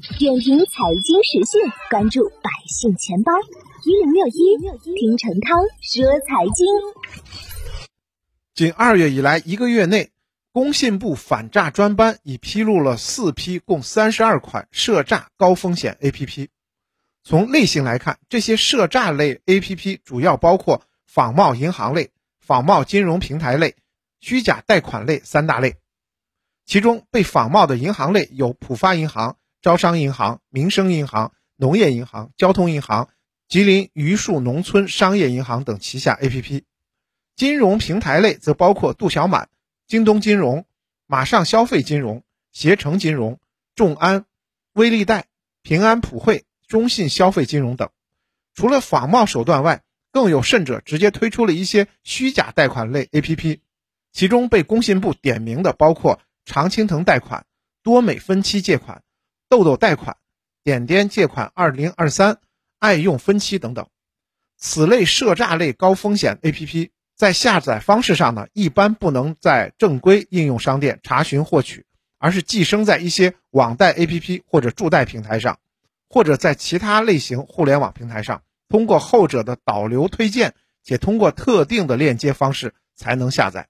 点评财经时讯，关注百姓钱包一零六一，听陈涛说财经。仅二月以来一个月内，工信部反诈专班已披露了四批共三十二款涉诈高风险 APP。从类型来看，这些涉诈类 APP 主要包括仿冒银行类、仿冒金融平台类、虚假贷款类三大类。其中被仿冒的银行类有浦发银行。招商银行、民生银行、农业银行、交通银行、吉林榆树农村商业银行等旗下 APP，金融平台类则包括度小满、京东金融、马上消费金融、携程金融、众安、微利贷、平安普惠、中信消费金融等。除了仿冒手段外，更有甚者直接推出了一些虚假贷款类 APP，其中被工信部点名的包括常青藤贷款、多美分期借款。豆豆贷款、点点借款二零二三、爱用分期等等，此类涉诈类高风险 APP 在下载方式上呢，一般不能在正规应用商店查询获取，而是寄生在一些网贷 APP 或者助贷平台上，或者在其他类型互联网平台上，通过后者的导流推荐，且通过特定的链接方式才能下载。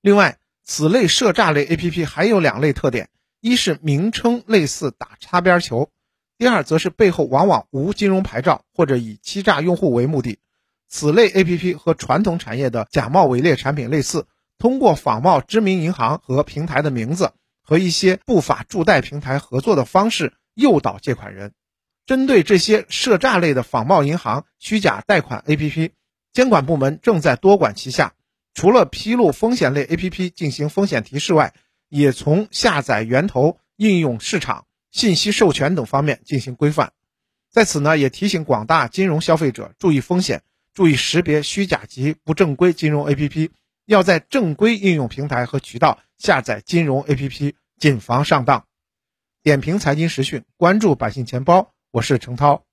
另外，此类涉诈类 APP 还有两类特点。一是名称类似打擦边球，第二则是背后往往无金融牌照或者以欺诈用户为目的。此类 APP 和传统产业的假冒伪劣产品类似，通过仿冒知名银行和平台的名字和一些不法助贷平台合作的方式诱导借款人。针对这些涉诈类的仿冒银行、虚假贷款 APP，监管部门正在多管齐下，除了披露风险类 APP 进行风险提示外，也从下载源头、应用市场、信息授权等方面进行规范。在此呢，也提醒广大金融消费者注意风险，注意识别虚假及不正规金融 APP，要在正规应用平台和渠道下载金融 APP，谨防上当。点评财经时讯，关注百姓钱包，我是程涛。